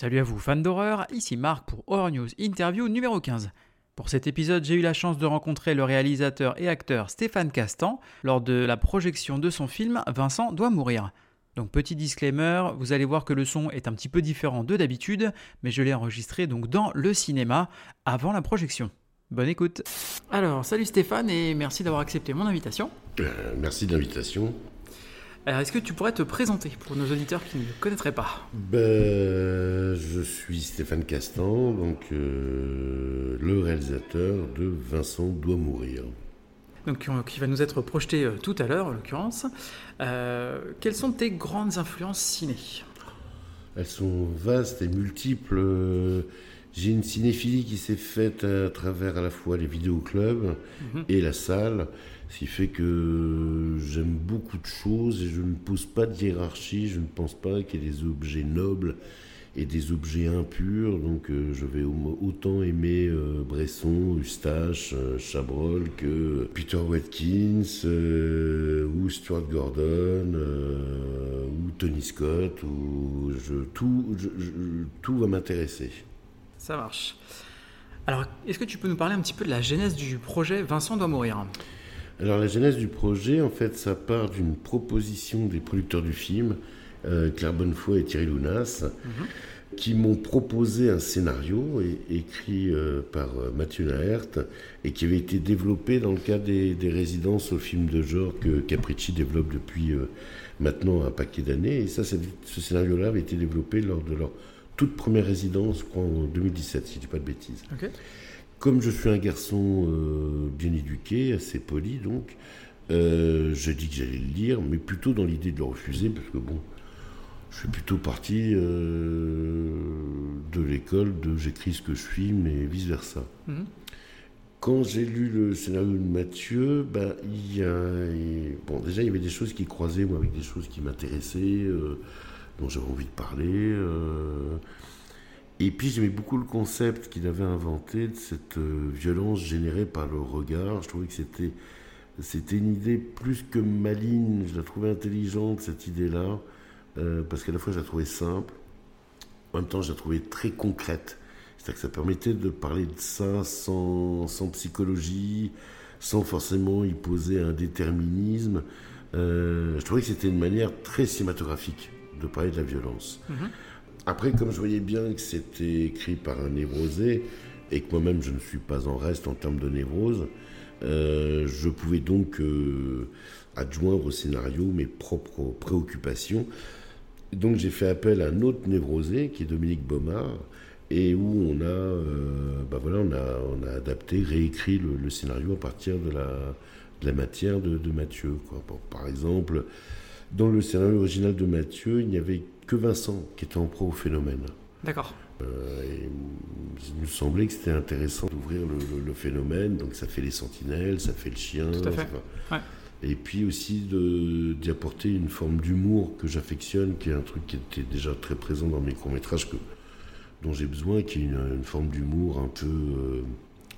Salut à vous fans d'horreur, ici Marc pour Horror News Interview numéro 15. Pour cet épisode, j'ai eu la chance de rencontrer le réalisateur et acteur Stéphane Castan lors de la projection de son film Vincent doit mourir. Donc petit disclaimer, vous allez voir que le son est un petit peu différent de d'habitude, mais je l'ai enregistré donc dans le cinéma avant la projection. Bonne écoute. Alors, salut Stéphane et merci d'avoir accepté mon invitation. Euh, merci de l'invitation. Alors, est-ce que tu pourrais te présenter pour nos auditeurs qui ne le connaîtraient pas Ben, je suis Stéphane Castan, donc euh, le réalisateur de Vincent doit mourir. Donc, qui- va nous être projeté euh, tout à l'heure, en l'occurrence. Euh, quelles sont tes grandes influences ciné? Elles sont vastes et multiples. Euh, J'ai une cinéphilie qui s'est faite à travers à la fois les vidéoclubs et la salle, ce qui fait que j'aime beaucoup de choses et je ne pose pas de hiérarchie. Je ne pense pas qu'il y ait des objets nobles et des objets impurs. Donc euh, je vais au- autant aimer euh, Bresson, Eustache, euh, Chabrol que Peter Watkins ou Stuart Gordon ou Tony Scott. Ou tout, tout va m'intéresser. Ça marche. Alors, est-ce que tu peux nous parler un petit peu de la genèse du projet Vincent doit mourir? Alors la genèse du projet, en fait, ça part d'une proposition des producteurs du film, euh, Claire Bonnefoy et Thierry Lounas, qui m'ont proposé un scénario écrit euh, par euh, Mathieu Naert et qui avait été développé dans le cadre des, des résidences au film de genre que Capricci développe depuis euh, maintenant un paquet d'années. Et ça, ce scénario-là avait été développé lors de leur toute première résidence, je crois, en 2017, si je dis pas de bêtises. Ok. Comme je suis un garçon euh, bien éduqué, assez poli donc, euh, je dis que j'allais le lire, mais plutôt dans l'idée de le refuser, parce que bon, je suis plutôt parti euh, de l'école de j'écris ce que je suis, mais vice-versa. Mhm. Quand j'ai lu le scénario de Mathieu, ben, il y a, bon, déjà il y avait des choses qui croisaient moi, avec des choses qui m'intéressaient, euh, dont j'avais envie de parler. Et puis j'aimais beaucoup le concept qu'il avait inventé de cette euh, violence générée par le regard. Je trouvais que c'était c'était une idée plus que maligne. Je la trouvais intelligente cette idée-là euh, parce qu'à la fois je la trouvais simple, en même temps je la trouvais très concrète. C'est-à-dire que ça permettait de parler de ça sans, psychologie, sans forcément y poser un déterminisme. Euh, je trouvais que c'était une manière très cinématographique de parler de la violence. Après, comme je voyais bien que c'était écrit par un névrosé, et que moi-même je ne suis pas en reste en termes de névrose, euh, je pouvais donc euh, adjoindre au scénario mes propres préoccupations. Donc j'ai fait appel à un autre névrosé qui est Dominique Baumard, et où on a, euh, bah voilà, on a, on a adapté, réécrit le, scénario à partir de la, matière de, Mathieu. par exemple, dans le scénario original de Mathieu, il n'y avait que Vincent qui était en pro au phénomène. D'accord. Euh, et il nous semblait que c'était intéressant d'ouvrir le, le- le phénomène, donc ça fait les sentinelles, ça fait le chien. Tout à fait. Ouais. Et puis aussi d'y apporter une forme d'humour que j'affectionne, qui est un truc qui était déjà très présent dans mes courts-métrages, dont j'ai besoin, qui est une, une forme d'humour un peu, euh,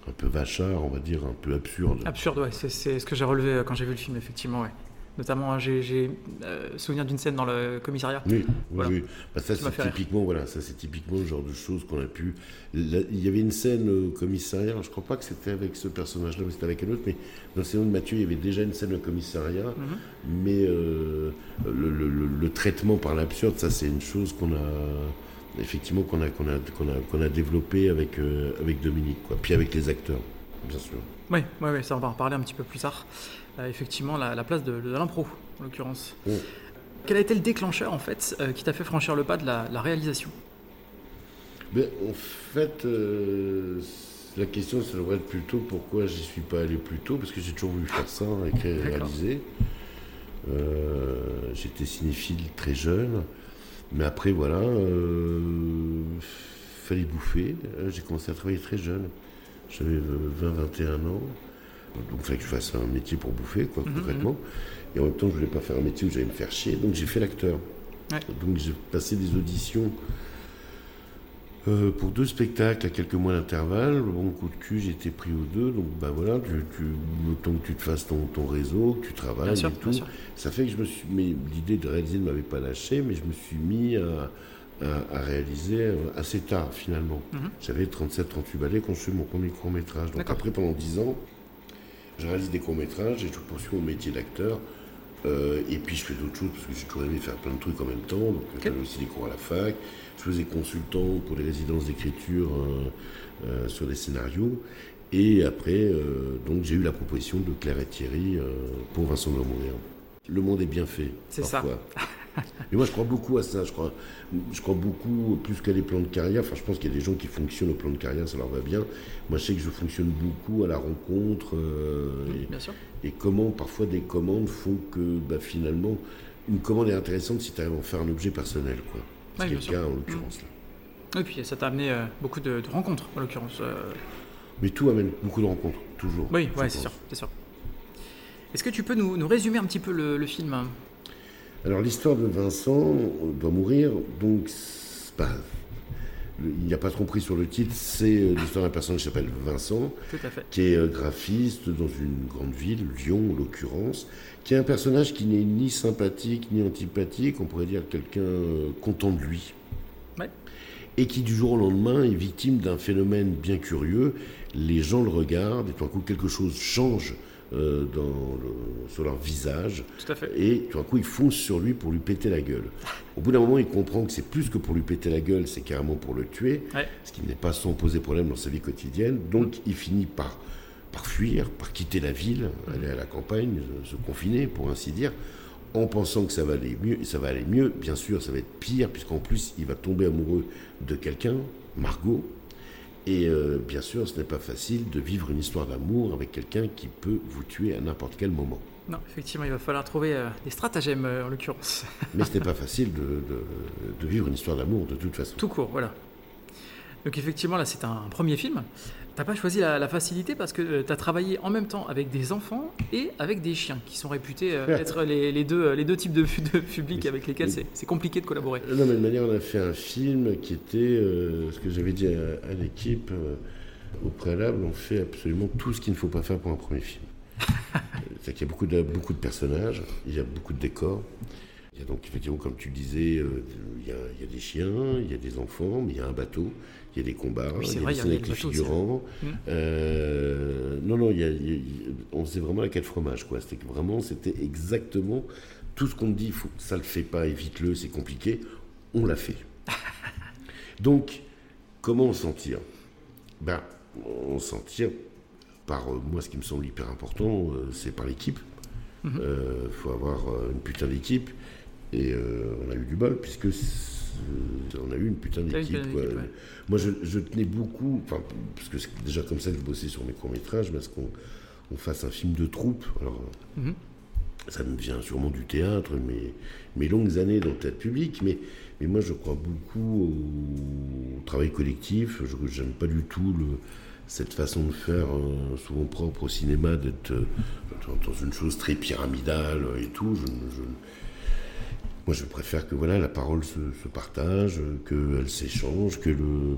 un peu vachard, on va dire, un peu absurde. Absurde, ouais, c'est, c'est ce que j'ai relevé euh, quand j'ai vu le film, effectivement, ouais. Notamment, j'ai, j'ai euh, souvenir d'une scène dans le commissariat. Oui, oui, Voilà. oui. Bah, ça c'est typiquement, voilà, ça c'est typiquement le genre de choses qu'on a pu. Là, il y avait une scène au commissariat. alors, je crois pas que c'était avec ce personnage-là, mais c'était avec un autre. Mais dans le scénario de Mathieu, il y avait déjà une scène au commissariat. Mhm. Mais euh, le, le- le- le traitement par l'absurde, ça c'est une chose qu'on a effectivement qu'on a qu'on a qu'on a qu'on a développé avec euh, avec Dominique, quoi. Puis avec les acteurs, bien sûr. Oui, ouais, ouais, ça on va en reparler un petit peu plus tard. Euh, effectivement, la, la place de, de l'impro, en l'occurrence. Mm. Quel a été le déclencheur, en fait, euh, qui t'a fait franchir le pas de la, la réalisation? Ben, en fait, euh, la question, ça devrait être plutôt pourquoi j'y suis pas allé plus tôt, parce que j'ai toujours voulu faire ça, hein, écrire et réaliser. Euh, J'étais cinéphile très jeune, mais après, voilà, euh, fallait bouffer. J'ai commencé à travailler très jeune. J'avais 20-21 ans. Donc il fallait que je fasse un métier pour bouffer, quoi, Mhm, concrètement. Et en même temps, je voulais pas faire un métier où j'allais me faire chier, donc j'ai fait l'acteur. Ouais. Donc j'ai passé des auditions Euh, pour deux spectacles à quelques mois d'intervalle, bon coup de cul, j'étais pris aux deux, donc ben voilà, tu, tu, le temps que tu te fasses ton, ton réseau, que tu travailles Bien sûr, et tout, sûr. ça fait que je me suis, mais l'idée de réaliser ne m'avait pas lâché, mais je me suis mis à, à- à réaliser euh, assez tard finalement. Mhm. J'avais 37-38 ballets quand je fais mon premier court métrage. Donc après, pendant 10 ans, je réalise des courts métrages et je poursuis mon métier d'acteur. Euh, et puis je fais d'autres choses parce que j'ai toujours aimé faire plein de trucs en même temps. Donc j'avais aussi des cours à la fac. Je faisais consultant pour les résidences d'écriture euh, euh, sur des scénarios. Et après, donc j'ai eu la proposition de Claire et Thierry pour Vincent doit mourir. Le monde est bien fait. C'est ça. Mais moi, je crois beaucoup à ça. Je crois, je crois beaucoup, plus qu'à des plans de carrière. Enfin, je pense qu'il y a des gens qui fonctionnent au plan de carrière, ça leur va bien. Moi, je sais que je fonctionne beaucoup à la rencontre. euh, et- Bien sûr. et comment parfois des commandes font que bah, finalement une commande est intéressante si tu arrives à en faire un objet personnel. quoi. C'est le cas en l'occurrence. là. Et puis ça t'a amené euh, beaucoup de, de rencontres, en l'occurrence. euh. Mais tout amène beaucoup de rencontres, toujours. Oui, ouais, c'est sûr, c'est sûr. Est-ce que tu peux nous, nous résumer un petit peu le, le film hein? Alors l'histoire de Vincent euh, doit mourir, donc il n'y a pas tromperie sur le titre, c'est euh, l'histoire d'un personnage qui s'appelle Vincent, à qui est euh, graphiste dans une grande ville, Lyon en l'occurrence, qui est un personnage qui n'est ni sympathique ni antipathique, on pourrait dire quelqu'un content de lui. Ouais. Et qui du jour au lendemain est victime d'un phénomène bien curieux. Les gens le regardent et tout d'un coup quelque chose change euh, dans le- sur leur visage. Tout à fait. Et tout d'un coup, il fonce sur lui pour lui péter la gueule. Au bout d'un moment, il comprend que c'est plus que pour lui péter la gueule, c'est carrément pour le tuer, Ouais. ce qui n'est pas sans poser problème dans sa vie quotidienne. Donc, il finit par, par fuir, par quitter la ville, aller à la campagne, se, se confiner, pour ainsi dire, en pensant que ça va aller mieux. Et ça va aller mieux, bien sûr, ça va être pire, puisqu'en plus, il va tomber amoureux de quelqu'un, Margot. Et euh, bien sûr, ce n'est pas facile de vivre une histoire d'amour avec quelqu'un qui peut vous tuer à n'importe quel moment. Non, effectivement, il va falloir trouver euh, des stratagèmes, euh, en l'occurrence. Mais ce n'est pas facile de, de- de vivre une histoire d'amour de toute façon. Tout court, voilà. Donc effectivement, là, c'est un premier film. T'as pas choisi la, la facilité parce que tu as travaillé en même temps avec des enfants et avec des chiens qui sont réputés euh, être les, les deux, les deux types de, de publics avec lesquels c'est compliqué de collaborer. Non, mais de manière, on a fait un film qui était, euh, ce que j'avais dit à, à l'équipe, euh, au préalable, on fait absolument tout ce qu'il ne faut pas faire pour un premier film. C'est qu'il y a beaucoup de, beaucoup de personnages, il y a beaucoup de décors. Il y a donc effectivement, comme tu disais, euh, il, y a, il y a des chiens, il y a des enfants, mais il y a un bateau, il y a des combats, Oui, il y a vrai, des scènes avec les figurants. Mm. Euh, non, non, il y a- il y a- on faisait vraiment la quête fromage, quoi. C'était vraiment, c'était exactement tout ce qu'on te dit, faut, ça le fait pas, évite-le, c'est compliqué. On l'a fait. Donc, comment on s'en tire Ben, on s'en tire par, euh, moi, ce qui me semble hyper important, euh, c'est par l'équipe. Il faut avoir euh, une putain d'équipe. Et euh, on a eu du bol, puisque c'est- on a eu une putain d'équipe. ouais. Moi, je, je tenais beaucoup, parce que c'est déjà comme ça que je bossais sur mes courts-métrages, mais à ce qu'on on fasse un film de troupe. Alors, Mhm. ça me vient sûrement du théâtre, mes, mes longues années dans le théâtre public, mais, mais moi, je crois beaucoup au, travail collectif. Je n'aime pas du tout le, cette façon de faire, euh, souvent propre au cinéma, d'être euh, dans, une chose très pyramidale et tout. Je, je moi, je préfère que voilà, la parole se, se partage, qu'elle s'échange, que, le,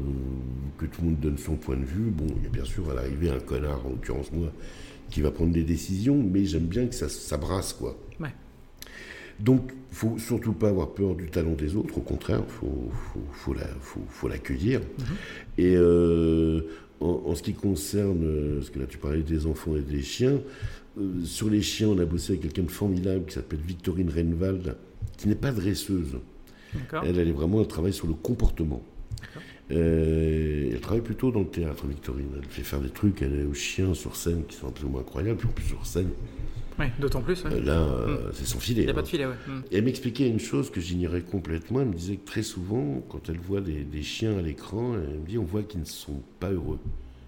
que tout le monde donne son point de vue. Bon, il y a bien sûr à l'arrivée un connard, en l'occurrence moi, qui va prendre des décisions, mais j'aime bien que ça, ça brasse, quoi. Ouais. Donc, faut surtout pas avoir peur du talent des autres, au contraire, faut, faut, faut la- faut- faut l'accueillir. Et euh, en, en ce qui concerne, parce que là tu parlais des enfants et des chiens, euh, sur les chiens, on a bossé avec quelqu'un de formidable qui s'appelle Victorine Renwald, qui n'est pas dresseuse. Elle, elle est vraiment, elle travaille sur le comportement. Euh, elle travaille plutôt dans le théâtre, Victorine. Elle fait faire des trucs elle est aux chiens sur scène qui sont absolument incroyables. Puis en plus, sur scène, Ouais, D'autant plus, ouais. là, euh, c'est son filet. il n'y a pas hein. de filet, ouais. Mm. Et elle m'expliquait une chose que j'ignorais complètement. Elle me disait que très souvent, quand elle voit des, des chiens à l'écran, elle me dit on voit qu'ils ne sont pas heureux,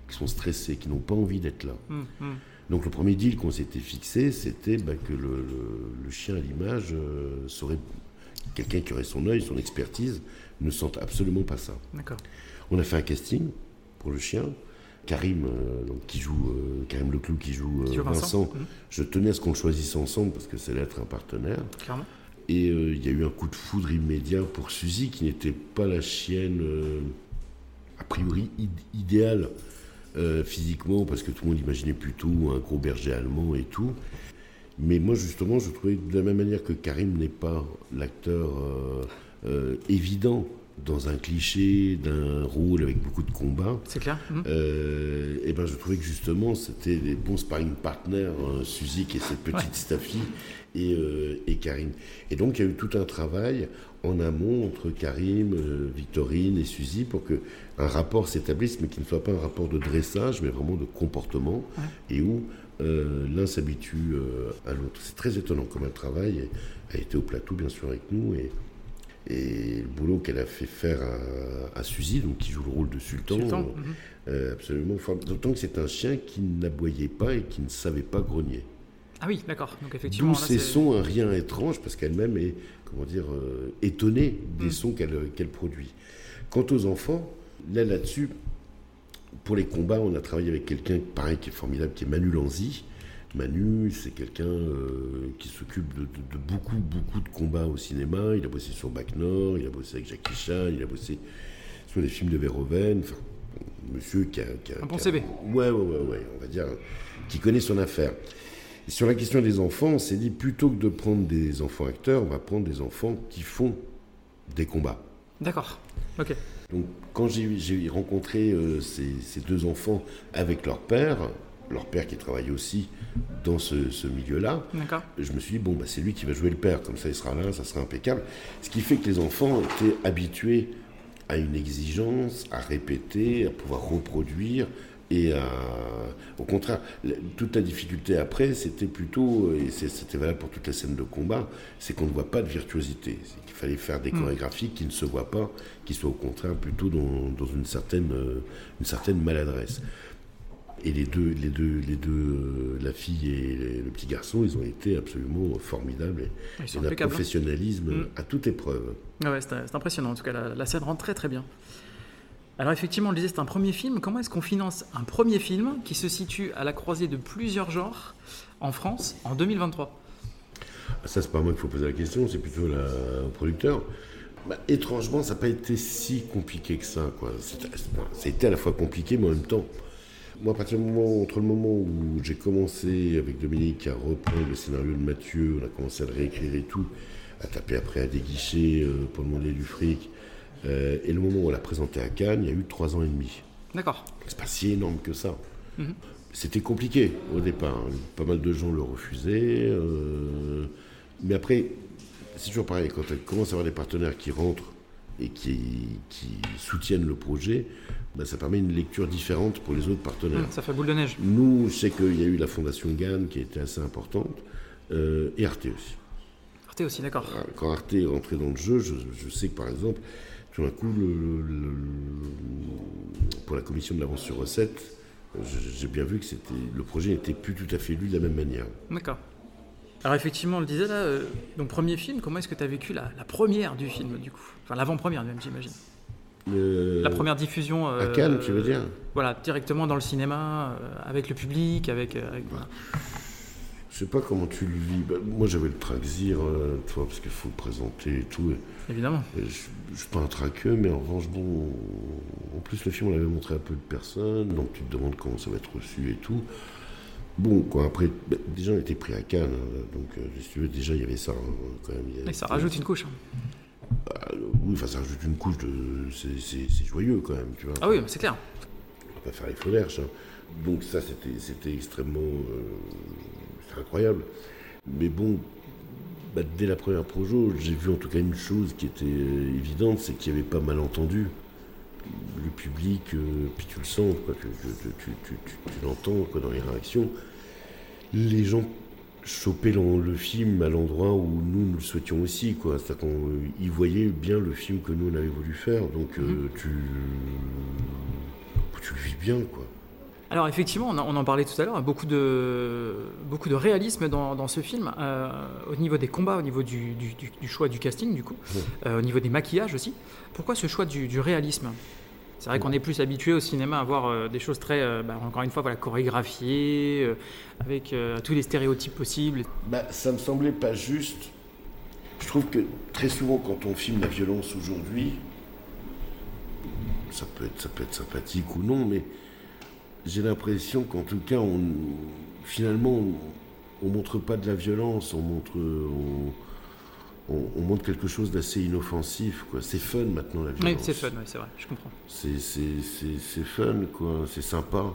qu'ils sont stressés, qu'ils n'ont pas envie d'être là. Mm, mm. Donc le premier deal qu'on s'était fixé, c'était bah, que le, le- le chien à l'image euh, serait quelqu'un qui aurait son œil, son expertise, ne sente absolument pas ça. D'accord. On a fait un casting pour le chien. Karim, euh, donc, qui joue, euh, Karim Leclou qui joue, Qui joue Vincent. Vincent, Mhm. je tenais à ce qu'on le choisisse ensemble parce que ça allait être un partenaire. Clairement. Et il y a eu un coup de foudre immédiat pour Suzy, qui n'était pas la chienne a priori idéal euh, physiquement, parce que tout le monde imaginait plutôt un gros berger allemand et tout. Mais moi, justement, je trouvais de la même manière que Karim n'est pas l'acteur évident dans un cliché d'un rôle avec beaucoup de combats. C'est clair. et mhm. eh ben je trouvais que justement c'était des bons sparring partners, hein, Suzy et cette petite Staffy et, et, Karim. Et donc il y a eu tout un travail en amont entre Karim, euh, Victorine et Suzy pour que un rapport s'établisse, mais qui ne soit pas un rapport de dressage, mais vraiment de comportement, et où euh, l'un s'habitue euh, à l'autre. C'est très étonnant comme un travail a été au plateau, bien sûr, avec nous, et, et le boulot qu'elle a fait faire à, Suzy, donc qui joue le rôle de sultan, mhm. absolument D'autant que c'est un chien qui n'aboyait pas et qui ne savait pas grogner. Ah oui, d'accord. Donc effectivement, D'où ces sons un rien étrange, parce qu'elle-même est comment dire, euh, étonnée des mm. sons qu'elle produit. Quant aux enfants, là, là-dessus, pour les combats, on a travaillé avec quelqu'un, pareil, qui est formidable, qui est Manu Lanzi. Manu, c'est quelqu'un euh, qui s'occupe de, beaucoup, beaucoup de combats au cinéma. Il a bossé sur Bac Nord, il a bossé avec Jackie Chan, il a bossé sur les films de Verhoeven. Enfin, monsieur qui a, un bon CV. Ouais, ouais, ouais, ouais, on va dire, qui connaît son affaire sur la question des enfants, on s'est dit plutôt que de prendre des enfants acteurs, on va prendre des enfants qui font des combats. D'accord. Ok. Donc quand j'ai rencontré euh, ces, deux enfants avec leur père, leur père qui travaille aussi dans ce, milieu-là, je me suis dit, bon, bah, c'est lui qui va jouer le père, comme ça il sera là, ça sera impeccable. Ce qui fait que les enfants étaient habitués à une exigence, à répéter, à pouvoir reproduire, et euh, au contraire, toute la difficulté après, c'était plutôt, et c'était valable pour toute la scène de combat, c'est qu'on ne voit pas de virtuosité. C'est qu'il fallait faire des mm. chorégraphies qui ne se voient pas, qui soient au contraire plutôt dans, dans une, certaine, euh, une certaine maladresse. Et les deux, les deux, les deux euh, la fille et le petit garçon, ils ont été absolument formidables. Et, et un hein. professionnalisme mm. à toute épreuve. Ah ouais, c'est impressionnant. En tout cas, la, la scène rentre très très bien. Alors effectivement, on le disait, c'est un premier film. Comment est-ce qu'on finance un premier film qui se situe à la croisée de plusieurs genres en France en 2023 Ça, c'est pas moi qu'il faut poser la question, c'est plutôt le producteur. Bah, étrangement, ça n'a pas été si compliqué que ça. Quoi. C'était à la fois compliqué, mais en même temps. Moi, à partir du moment, entre le moment où j'ai commencé avec Dominique à reprendre le scénario de Mathieu, on a commencé à le réécrire et tout, à taper après à des guichets euh, pour demander du fric, euh, et le moment où on l'a présenté à Cannes, il y a eu trois ans et demi. D'accord. C'est pas si énorme que ça. Mhm. C'était compliqué au départ. Hein. Pas mal de gens le refusaient. Euh, mais après, c'est toujours pareil. Quand on commence à avoir des partenaires qui rentrent et qui, soutiennent le projet, ben, ça permet une lecture différente pour les autres partenaires. ça fait boule de neige. Nous, je sais qu'il y a eu la Fondation GAN qui a été assez importante, euh, et Arte aussi. Arte aussi, d'accord. Quand Arte est rentré dans le jeu, je, je sais que par exemple, tout d'un coup, pour la commission de l'avance sur recette, j'ai bien vu que le projet n'était plus tout à fait lu de la même manière. D'accord. Alors effectivement, on le disait là, euh, donc premier film, comment est-ce que tu as vécu la, première du film du coup? Enfin l'avant-première même j'imagine. La première diffusion. à Cannes, tu veux dire? Voilà, directement dans le cinéma, euh, avec le public, avec. avec je sais pas comment tu le vis. Bah, moi, j'avais le Traxir, euh, toi, parce qu'il faut le présenter et tout. Évidemment. je, ne suis pas un traqueux, mais en revanche, bon, en plus, le film, on l'avait montré à peu de personnes, donc tu te demandes comment ça va être reçu et tout. Bon, quoi, après, bah, déjà, on était pris à Cannes, hein, donc, euh, si tu veux, déjà, il y avait ça, hein, quand même. Et ça rajoute une couche. Hein. Bah, oui, enfin, ça rajoute une couche de. C'est joyeux, quand même, tu vois. Ah oui, c'est clair. On va pas faire les feux Donc, ça, c'était extrêmement. Euh, incroyable. Mais bon, bah, dès la première projo, j'ai vu en tout cas une chose qui était évidente, c'est qu'il n'y avait pas malentendu. Le public, euh, puis tu le sens, quoi, tu, l'entends dans les réactions. Les gens chopaient le, film à l'endroit où nous, nous le souhaitions aussi. Quoi. C'est-à-dire qu'ils voyaient bien le film que nous, on avait voulu faire. Donc euh, mhm. tu, tu le vis bien. quoi. Alors effectivement, on, en parlait tout à l'heure, beaucoup de, beaucoup de réalisme dans, ce film, euh, au niveau des combats, au niveau du, choix du casting, du coup, euh, au niveau des maquillages aussi. Pourquoi ce choix du, réalisme? C'est vrai qu'on est plus habitué au cinéma à voir euh, des choses très, bah, encore une fois, voilà, chorégraphiées, avec tous les stéréotypes possibles. Bah, ça me semblait pas juste. Je trouve que très souvent, quand on filme la violence aujourd'hui, ça peut être, ça peut être sympathique ou non, mais j'ai l'impression qu'en tout cas, on, finalement, on, montre pas de la violence, on montre, on, montre quelque chose d'assez inoffensif. Quoi. C'est fun maintenant la violence. Oui, c'est fun, c'est vrai, je comprends. C'est, fun, quoi. C'est sympa.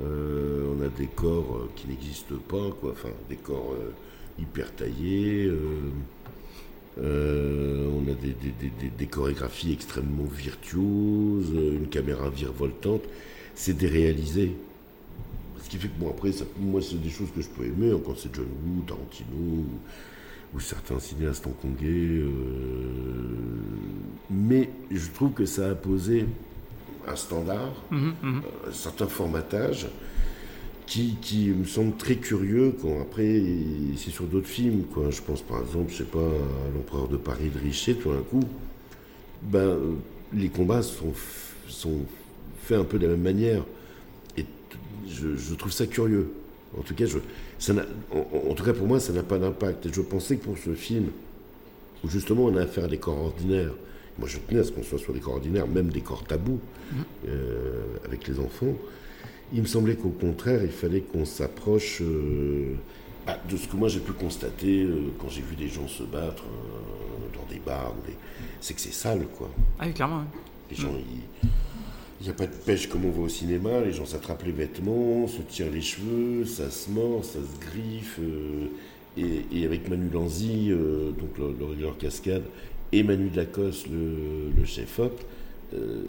Euh, on a des corps euh, qui n'existent pas, quoi. Enfin, des corps euh, hyper taillés. on a des, chorégraphies extrêmement virtuoses, une caméra virevoltante. C'est déréalisé. Ce qui fait que, bon, après, ça, moi, c'est des choses que je peux aimer, hein, quand c'est John Woo, Tarantino, ou, certains cinéastes hongkongais. mais je trouve que ça a posé un standard, mhm, mhm. Euh, un certain formatage qui, qui, me semble très curieux quand après c'est sur d'autres films quoi je pense par exemple je sais pas à l'empereur de Paris de Richer tout d'un coup ben les combats sont sont faits un peu de la même manière et je, trouve ça curieux en tout cas je ça en, en, tout cas pour moi ça n'a pas d'impact et je pensais que pour ce film où justement on a affaire à des corps ordinaires moi, je tenais à ce qu'on soit sur des corps ordinaires, même des corps tabous, euh, avec les enfants. Il me semblait qu'au contraire, il fallait qu'on s'approche euh, bah, de ce que moi j'ai pu constater euh, quand j'ai vu des gens se battre dans des bars. C'est que c'est sale, quoi. Ah oui, clairement. Les gens, il n'y a pas de pêche comme on voit au cinéma. Les gens s'attrapent les vêtements, se tirent les cheveux, ça se mord, ça se griffe. Et, avec Manu Lanzi, donc le, le, cascade, et Manu Dacos, le, chef-op, euh,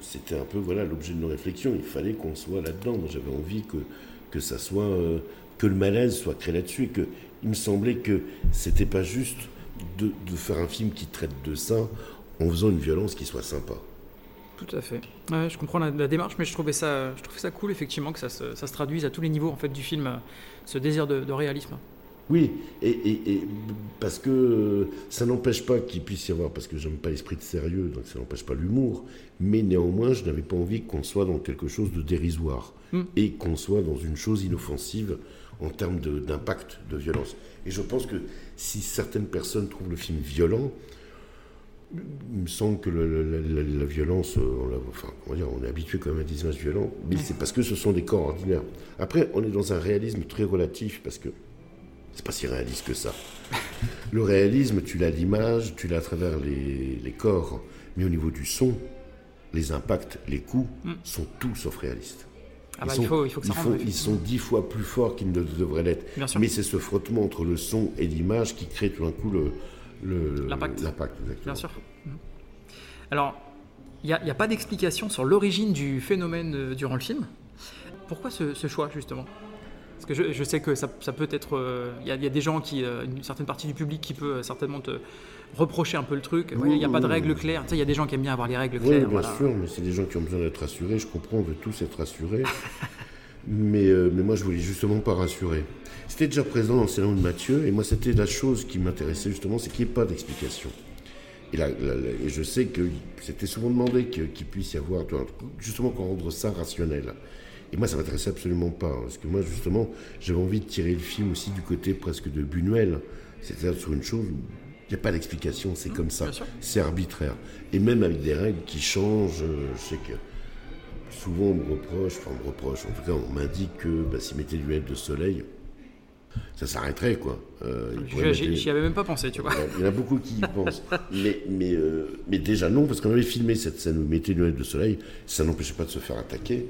c'était un peu voilà l'objet de nos réflexions. Il fallait qu'on soit là-dedans. Moi, j'avais envie que, ça soit euh, que le malaise soit créé là-dessus et que il me semblait que c'était pas juste de, faire un film qui traite de ça en faisant une violence qui soit sympa. Tout à fait. je comprends la, démarche, mais je trouvais ça, je trouvais ça cool effectivement que ça se, ça se, traduise à tous les niveaux en fait du film, ce désir de réalisme. Oui, et, parce que ça n'empêche pas qu'il puisse y avoir, parce que j'aime pas l'esprit de sérieux, donc ça n'empêche pas l'humour, mais néanmoins, je n'avais pas envie qu'on soit dans quelque chose de dérisoire hmm. et qu'on soit dans une chose inoffensive en termes d'impact de, violence. Et je pense que si certaines personnes trouvent le film violent, il me semble que la, violence, on, enfin, on, dire, on est habitué quand même à des images violentes, mais c'est parce que ce sont des corps ordinaires. Après, on est dans un réalisme très relatif, parce que c'est pas si réaliste que ça. Le réalisme, tu l'as l'image, tu l'as à travers les, corps, mais au niveau du son, les impacts, les coups mm. sont tout sauf réalistes. Ah bah, il, faut, que ça ils, ils sont dix fois plus forts qu'ils ne devraient l'être. Mais c'est ce frottement entre le son et l'image qui crée tout d'un coup l'impact. Bien sûr. Mm. Alors, il n'y a, pas d'explication sur l'origine du phénomène euh, durant le film. Pourquoi ce choix, justement? Parce que je, sais que ça, peut être. Euh, il y, a des gens, qui, euh, une certaine partie du public qui peut certainement te reprocher un peu le truc. Il n'y a pas de règles claires. il y a des gens qui aiment bien avoir les règles claires. Oui, bien sûr, mais c'est des gens qui ont besoin d'être rassurés. Je comprends, on veut tous être rassurés. mais, mais moi, je voulais justement pas rassurer. C'était déjà présent dans le salon de Mathieu, et moi, c'était la chose qui m'intéressait justement, c'est qu'il n'y ait pas d'explication. Et, et, je sais que c'était souvent demandé qu'il puisse y avoir, justement, qu'on rendre ça rationnel. Et moi, ça m'intéressait absolument pas. Hein, parce que moi, justement, j'avais envie de tirer le film aussi du côté presque de Buñuel. C'est-à-dire sur une chose où il n'y a pas d'explication, c'est mmh, comme ça. C'est arbitraire. Et même avec des règles qui changent, euh, je sais que souvent on me reproche, enfin on me reproche, en tout cas on m'indique que bah, s'il mettait du lunettes de soleil, ça s'arrêterait quoi. Euh, J'y avais même pas pensé, tu vois. Il y en a beaucoup qui y pensent. Mais, mais, euh, mais déjà non, parce qu'on avait filmé cette scène où il mettait des lunettes de soleil, ça n'empêchait pas de se faire attaquer.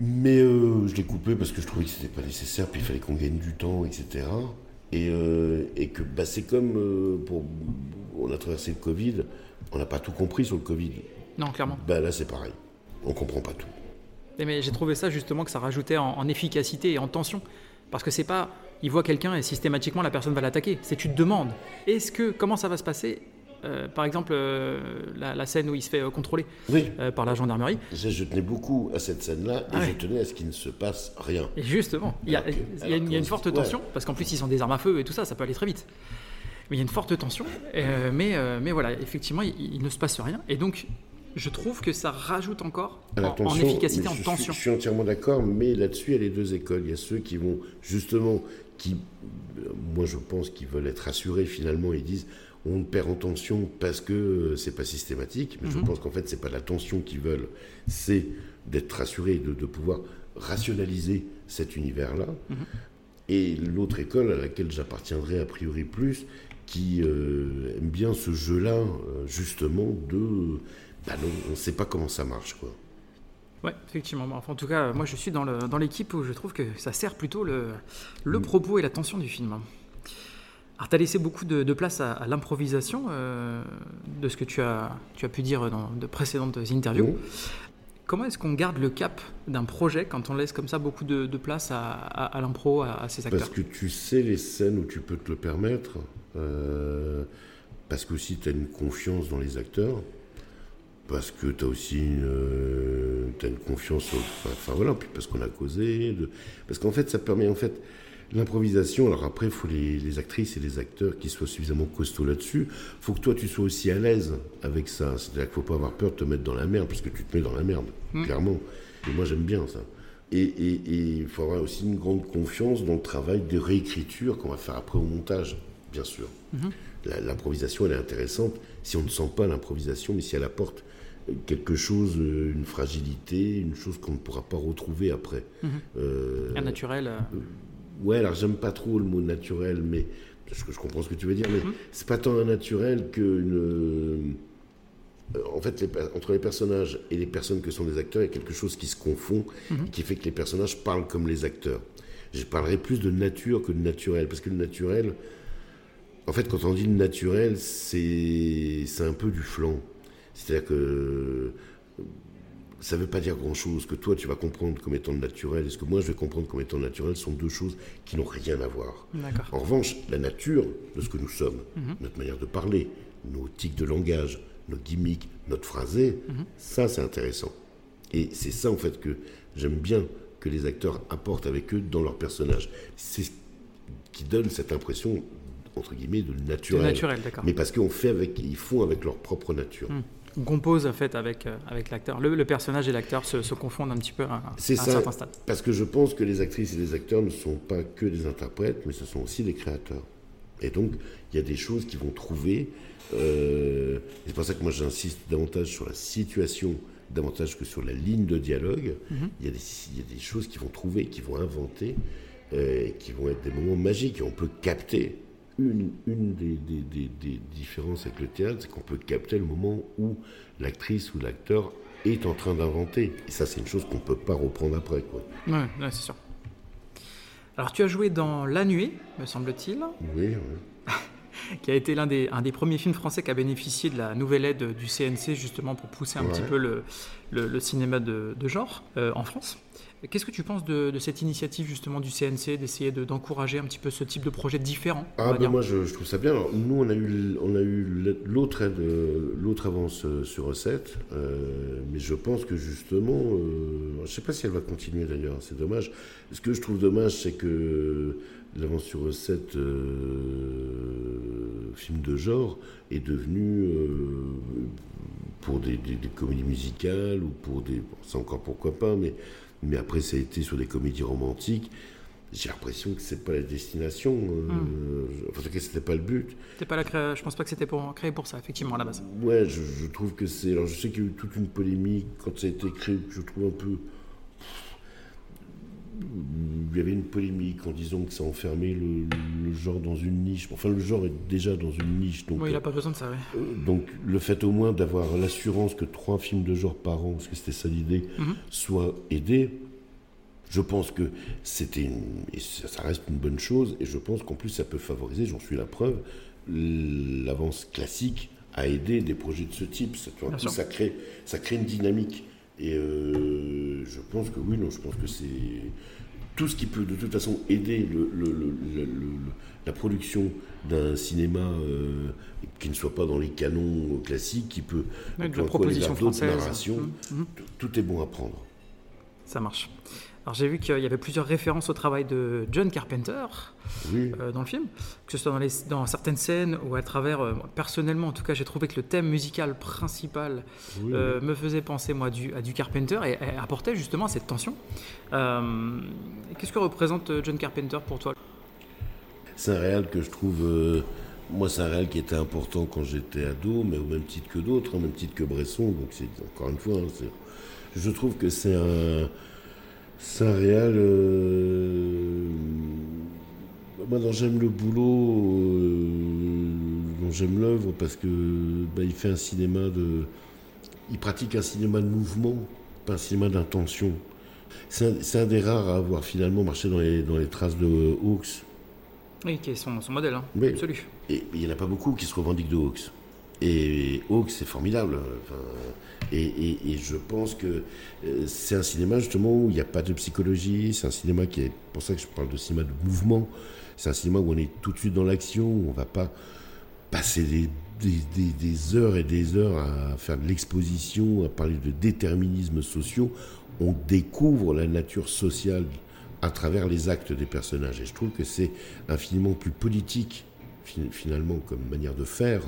Mais euh, je l'ai coupé parce que je trouvais que c'était pas nécessaire, puis il fallait qu'on gagne du temps, etc. Et, euh, et que bah, c'est comme pour. On a traversé le Covid, on n'a pas tout compris sur le Covid. Non, clairement. Bah, là, c'est pareil. On comprend pas tout. Mais j'ai trouvé ça justement que ça rajoutait en, efficacité et en tension. Parce que c'est pas. Il voit quelqu'un et systématiquement la personne va l'attaquer. C'est tu te demandes est-ce que. Comment ça va se passer euh, par exemple, euh, la, scène où il se fait euh, contrôler par la gendarmerie. Je, tenais beaucoup à cette scène-là et ah je tenais à ce qu'il ne se passe rien. Et justement, il y, a, une, forte tension, parce qu'en plus ils ont des armes à feu et tout ça, ça peut aller très vite. Mais il y a une forte tension, mais, mais voilà, effectivement, il, ne se passe rien. Et donc, je trouve que ça rajoute encore en, efficacité, en tension. je suis entièrement d'accord, mais là-dessus, il y a les deux écoles. Il y a ceux qui vont justement, qui, moi je pense qu'ils veulent être rassurés finalement, ils disent on perd en tension parce que euh, c'est pas systématique, mais je Mhm. pense qu'en fait, c'est pas la tension qu'ils veulent, c'est d'être rassuré, de, de pouvoir rationaliser cet univers-là. Mhm. Et l'autre école à laquelle j'appartiendrai a priori plus, qui euh, aime bien ce jeu-là, euh, justement, de. Bah non, on ne sait pas comment ça marche, quoi. Ouais, effectivement. Enfin, en tout cas, moi, je suis dans le- dans l'équipe où je trouve que ça sert plutôt le, le Mm. propos et la tension du film. Alors, tu as laissé beaucoup de, de place à, à l'improvisation euh, de ce que tu as, tu as pu dire dans de précédentes interviews. Bon. Comment est-ce qu'on garde le cap d'un projet quand on laisse comme ça beaucoup de, de place à, à- à l'impro, à, à ses acteurs? Parce que tu sais les scènes où tu peux te le permettre, euh, parce que aussi tu as une confiance dans les acteurs, parce que tu as aussi une, euh, une confiance, enfin, enfin, voilà, puis parce qu'on a causé, de- parce qu'en fait ça permet en fait l'improvisation. Alors après, il faut les, les actrices et les acteurs qui soient suffisamment costauds là-dessus. faut que toi tu sois aussi à l'aise avec ça. C'est-à-dire qu'il faut pas avoir peur de te mettre dans la merde, parce que tu te mets dans la merde, clairement. Et moi j'aime bien ça. Et il faut avoir aussi une grande confiance dans le travail de réécriture qu'on va faire après au montage, bien sûr. La- L'improvisation, elle est intéressante si on ne sent pas l'improvisation, mais si elle apporte quelque chose, euh, une fragilité, une chose qu'on ne pourra pas retrouver après. Euh, Un naturel. euh, Ouais, alors j'aime pas trop le mot naturel, mais parce que je comprends ce que tu veux dire, mais c'est pas tant un naturel qu'une. euh, en fait, les entre les personnages et les personnes que sont des acteurs, il y a quelque chose qui se confond, et qui fait que les personnages parlent comme les acteurs. Je parlerai plus de nature que de naturel, parce que le naturel, en fait, quand on dit le naturel, c'est c'est un peu du flanc. C'est-à-dire que ça ne veut pas dire grand-chose. Que toi, tu vas comprendre comme étant naturel et ce que moi, je vais comprendre comme étant naturel sont deux choses qui n'ont rien à voir. En revanche, la nature de ce que nous sommes, Mhm. notre manière de parler, nos tics de langage, nos gimmicks, notre phrasé, Mhm. ça, c'est intéressant. Et c'est ça, en fait, que j'aime bien que les acteurs apportent avec eux dans leur personnage. C'est ce qui donne cette impression, entre guillemets, de naturel. naturel, d'accord. Mais parce qu'on fait avec, ils font avec leur propre nature. On compose en fait avec, euh, avec l'acteur. Le, le personnage et l'acteur se, se confondent un petit peu à, à C'est un ça. certain stade. Parce que je pense que les actrices et les acteurs ne sont pas que des interprètes, mais ce sont aussi des créateurs. Et donc, il y a des choses qu'ils vont trouver. euh, c'est pour ça que moi, j'insiste davantage sur la situation, davantage que sur la ligne de dialogue. il, y a des, il y a des choses qu'ils vont trouver, qu'ils vont inventer, euh, qui vont être des moments magiques. Et on peut capter. Une, une des, des- des- des différences avec le théâtre, c'est qu'on peut capter le moment où l'actrice ou l'acteur est en train d'inventer. Et ça, c'est une chose qu'on ne peut pas reprendre après. Quoi. Ouais, ouais, c'est sûr. Alors, tu as joué dans La Nuée, me semble-t-il, Oui, oui. qui a été l'un des, un des premiers films français qui a bénéficié de la nouvelle aide du CNC, justement pour pousser un Ouais. petit peu le, le- le cinéma de, de genre euh, en France. Qu'est-ce que tu penses de, de cette initiative, justement, du CNC, d'essayer de- d'encourager un petit peu ce type de projet différent Ah ben moi je, je trouve ça bien. Alors, nous on a eu on a eu l'autre aide, euh, l'autre avance euh, sur recette, euh, mais je pense que justement, euh, je sais pas si elle va continuer d'ailleurs. C'est dommage. Ce que je trouve dommage, c'est que l'avance sur recette euh, film de genre est devenu euh, pour des, des- des comédies musicales ou pour des bon, ça encore pourquoi pas, mais mais après ça a été sur des comédies romantiques. J'ai l'impression que c'est pas la destination. euh, enfin, en tout cas, c'était pas le but. C'était pas la cré- Je pense pas que c'était pour, créé pour ça, effectivement, à la base. Ouais, je, je trouve que c'est. Alors, je sais qu'il y a eu toute une polémique quand ça a été créé, que je trouve un peu. Il y avait une polémique en disant que ça enfermait le, le genre dans une niche. Enfin, le genre est déjà dans une niche. Donc, Oui, il a pas besoin de ça, oui. euh, donc le fait au moins d'avoir l'assurance que trois films de genre par an, parce que c'était ça l'idée, Mhm. soient aidés, je pense que c'était ça, reste une bonne chose, et je pense qu'en plus ça peut favoriser, j'en suis la preuve, l'avance classique à aider des projets de ce type. Tout ça, crée, ça crée une dynamique. Et euh, je pense que oui, non, je pense que c'est tout ce qui peut de toute façon aider le- le- le- le- le- la production d'un cinéma euh, qui ne soit pas dans les canons classiques, qui peut peut la proposition française. narrations. Mhm. Tout, tout est bon à prendre. Ça marche. Alors j'ai vu qu'il y avait plusieurs références au travail de John Carpenter Oui. euh, dans le film, que ce soit dans, les, dans certaines scènes ou à travers, euh, personnellement en tout cas, j'ai trouvé que le thème musical principal oui, euh, me faisait penser moi du, à du Carpenter et, et apportait justement cette tension. Qu'est-ce que représente John Carpenter pour toi? C'est un réal que je trouve moi, c'est un réel qui était important quand j'étais ado, mais au même titre que d'autres, au même titre que Bresson. Donc, c'est encore une fois, hein, je trouve que c'est un, réel. euh, moi, dont j'aime le boulot, euh, dont j'aime l'œuvre, parce que bah, il fait un cinéma de. Il pratique un cinéma de mouvement, pas un cinéma d'intention. C'est un, des rares à avoir finalement marché dans les, dans les traces de Hawks. Oui, qui est son, son modèle, hein. Oui. absolu. Et il n'y en a pas beaucoup qui se revendiquent de Hawks. Et Hawks, c'est formidable. Enfin, et, je pense que euh, c'est un cinéma justement où il n'y a pas de psychologie. C'est un cinéma qui est. pour ça que je parle de cinéma de mouvement. C'est un cinéma où on est tout de suite dans l'action. où On ne va pas passer des, des- heures et des heures à faire de l'exposition, à parler de déterminismes sociaux. On découvre la nature sociale à travers les actes des personnages. Et je trouve que c'est infiniment plus politique, finalement, comme manière de faire,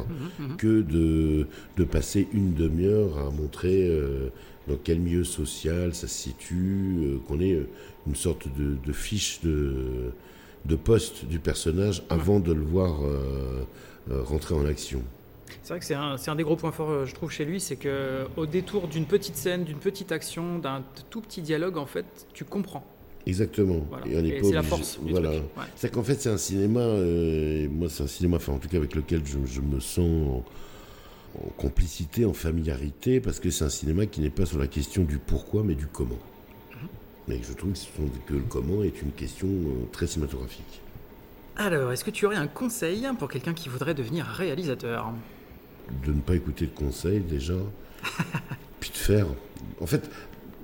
que de, de passer une demi-heure à montrer euh, dans quel milieu social ça se situe, euh, qu'on ait euh, une sorte de, de fiche de, de poste du personnage avant de le voir euh, rentrer en action. C'est vrai que c'est un, c'est un des gros points forts, je trouve, chez lui, c'est que au détour d'une petite scène, d'une petite action, d'un tout petit dialogue, en fait, tu comprends. Exactement. Voilà. Et on n'est Et pas c'est la force Voilà. Ouais. C'est qu'en fait, c'est un cinéma, euh, et moi, c'est un cinéma, enfin, en tout cas, avec lequel je, je me sens en, en complicité, en familiarité, parce que c'est un cinéma qui n'est pas sur la question du pourquoi, mais du comment. Mhm. Mais je trouve que, ce sont- que le comment est une question euh, très cinématographique. Alors, est-ce que tu aurais un conseil pour quelqu'un qui voudrait devenir réalisateur? De ne pas écouter le conseil, déjà, puis de faire. En fait,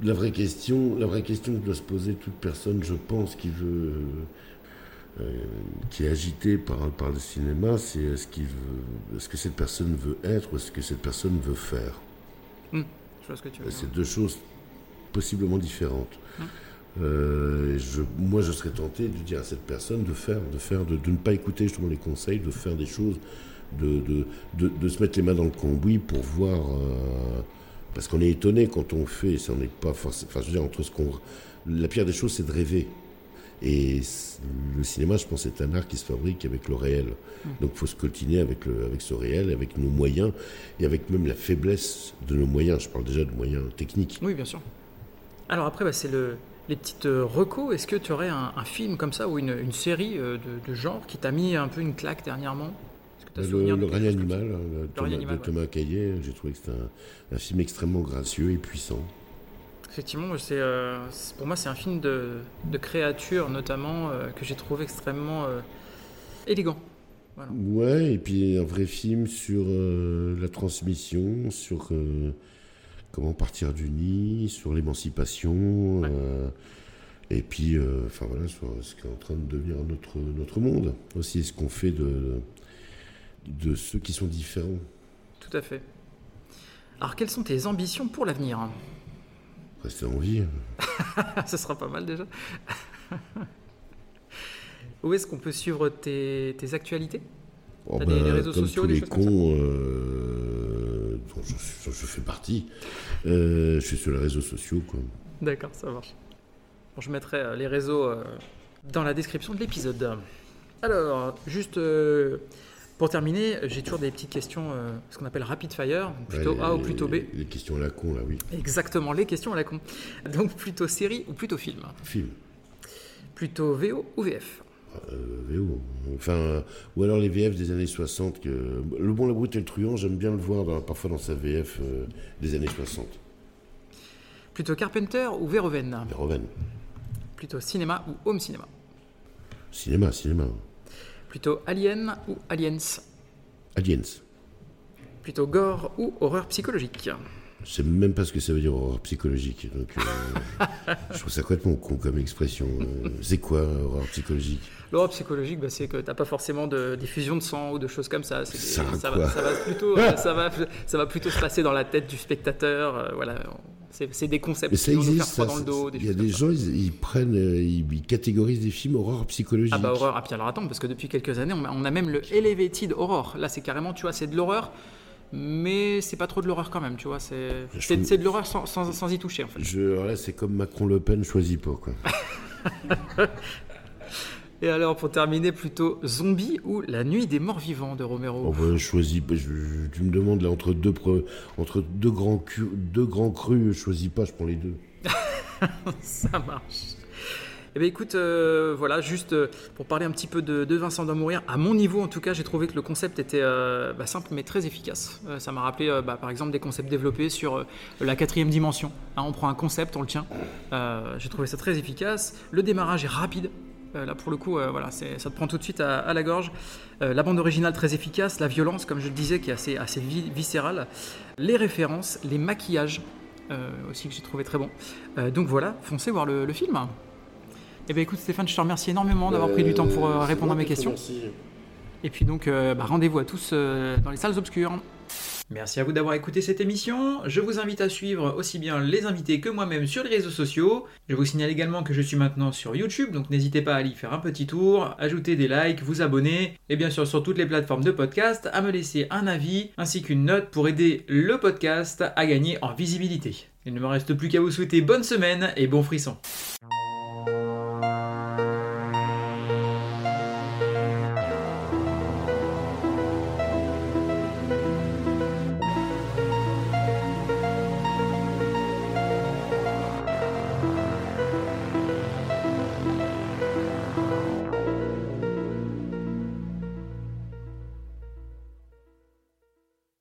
la vraie question, la vraie question que doit se poser toute personne, je pense, qui veut. euh, qui est agitée par, par le cinéma, c'est est-ce qu'il veut, est-ce que cette personne veut être ou est-ce que cette personne veut faire? Je vois ce que tu veux dire. C'est deux choses possiblement différentes. Euh, et je, moi, je serais tenté de dire à cette personne de faire, de faire, de, de ne pas écouter justement les conseils, de faire des choses, de, de, de, de se mettre les mains dans le cambouis pour voir. euh, parce qu'on est étonné quand on fait, ça n'est pas forcément. Enfin, je veux dire, entre ce qu'on. La pire des choses, c'est de rêver. Et le cinéma, je pense, c'est un art qui se fabrique avec le réel. Donc, il faut se coltiner avec, le, avec ce réel, avec nos moyens, et avec même la faiblesse de nos moyens. Je parle déjà de moyens techniques. Oui, bien sûr. Alors après, bah, c'est le, les petites euh, recos. Est-ce que tu aurais un, un film comme ça ou une, une série euh, de, de genre qui t'a mis un peu une claque dernièrement? T'as Le, de ça animal euh, de Thomas, animal, de Thomas Caillet, j'ai trouvé que c'était un, un film extrêmement gracieux et puissant. Effectivement, c'est, euh, pour moi, c'est un film de, de créatures, notamment, euh, que j'ai trouvé extrêmement euh, élégant. Voilà. Ouais, et puis un vrai film sur euh, la transmission, sur euh, comment partir du nid, sur l'émancipation, Ouais. euh, et puis, euh, enfin voilà, sur ce qui est en train de devenir notre, notre monde. Aussi, ce qu'on fait de, de ceux qui sont différents. Tout à fait. Alors, quelles sont tes ambitions pour l'avenir? Rester en vie. Ce sera pas mal déjà. Où est-ce qu'on peut suivre tes, tes actualités? Oh, T'as des- des réseaux comme sociaux, tous des les cons euh, dont je, fais partie, euh, je suis sur les réseaux sociaux. D'accord, ça marche. Bon, je mettrai euh, les réseaux euh, dans la description de l'épisode. Alors, juste pour terminer, j'ai toujours des petites questions, euh, ce qu'on appelle rapid fire, plutôt Ouais, A ou plutôt B. Les questions à la con, là, oui. Exactement, les questions à la con. Donc plutôt série ou plutôt film Film. Plutôt VO ou VF Euh, VO. Enfin, ou alors les VF des années 60. Que, le bon, la brute et le truand, j'aime bien le voir dans- parfois dans sa VF euh, des années 60. Plutôt Carpenter ou Verhoeven Verhoeven. Plutôt cinéma ou home cinéma Cinéma, cinéma. Plutôt Alien ou Aliens Aliens. Plutôt gore ou horreur psychologique Je sais même pas ce que ça veut dire horreur psychologique. Donc, euh, je trouve ça complètement con comme expression. Euh, c'est quoi horreur psychologique? L'horreur psychologique, bah, c'est que t'as pas forcément de diffusion de sang ou de choses comme ça. Des- Ça, va, ça va plutôt, euh, ça, va, ça va plutôt se passer dans la tête du spectateur. euh, voilà, c'est des concepts Mais ça qui vont nous faire existe. froid ça, dans le dos. Il y a des gens, ils, ils prennent, euh, ils, ils catégorisent des films horreur psychologique. Ah bah horreur. Ah puis alors attends, parce que depuis quelques années, on a, on a même le elevated horror. Là, c'est carrément, tu vois, c'est de l'horreur, mais c'est pas trop de l'horreur quand même, tu vois. C'est trouve- de l'horreur sans, sans, sans y toucher en fait. Je, alors là, c'est comme Macron-Le Pen choisit pas, quoi. Et alors, pour terminer, plutôt Zombie ou La Nuit des Morts Vivants de Romero Oh, choisis, je- tu me demandes là entre deux, pre- entre deux grands, cu- deux grands crus, je choisis pas, je prends les deux. Ça marche. Eh bien écoute, euh, voilà, juste euh, pour parler un petit peu de, de Vincent doit mourir, à mon niveau en tout cas, j'ai trouvé que le concept était euh, bah, simple mais très efficace. Ça m'a rappelé bah, par exemple des concepts développés sur la quatrième dimension. Hein, on prend un concept, on le tient. J'ai trouvé ça très efficace. Le démarrage est rapide. Euh, là pour le coup, euh, voilà, ça te prend tout de suite à, à la gorge. Euh, la bande originale très efficace, la violence, comme je le disais, qui est assez, assez vi- viscérale. Les références, les maquillages aussi que j'ai trouvé très bon. Donc voilà, foncez voir le, le film. Eh bien écoute Stéphane, je te remercie énormément d'avoir pris du temps pour répondre à mes questions. remercie. Et puis donc bah, rendez-vous à tous dans les salles obscures. Merci à vous d'avoir écouté cette émission. Je vous invite à suivre aussi bien les invités que moi-même sur les réseaux sociaux. Je vous signale également que je suis maintenant sur YouTube, donc n'hésitez pas à aller faire un petit tour, ajouter des likes, vous abonner, et bien sûr sur toutes les plateformes de podcast, à me laisser un avis ainsi qu'une note pour aider le podcast à gagner en visibilité. Il ne me reste plus qu'à vous souhaiter bonne semaine et bon frisson.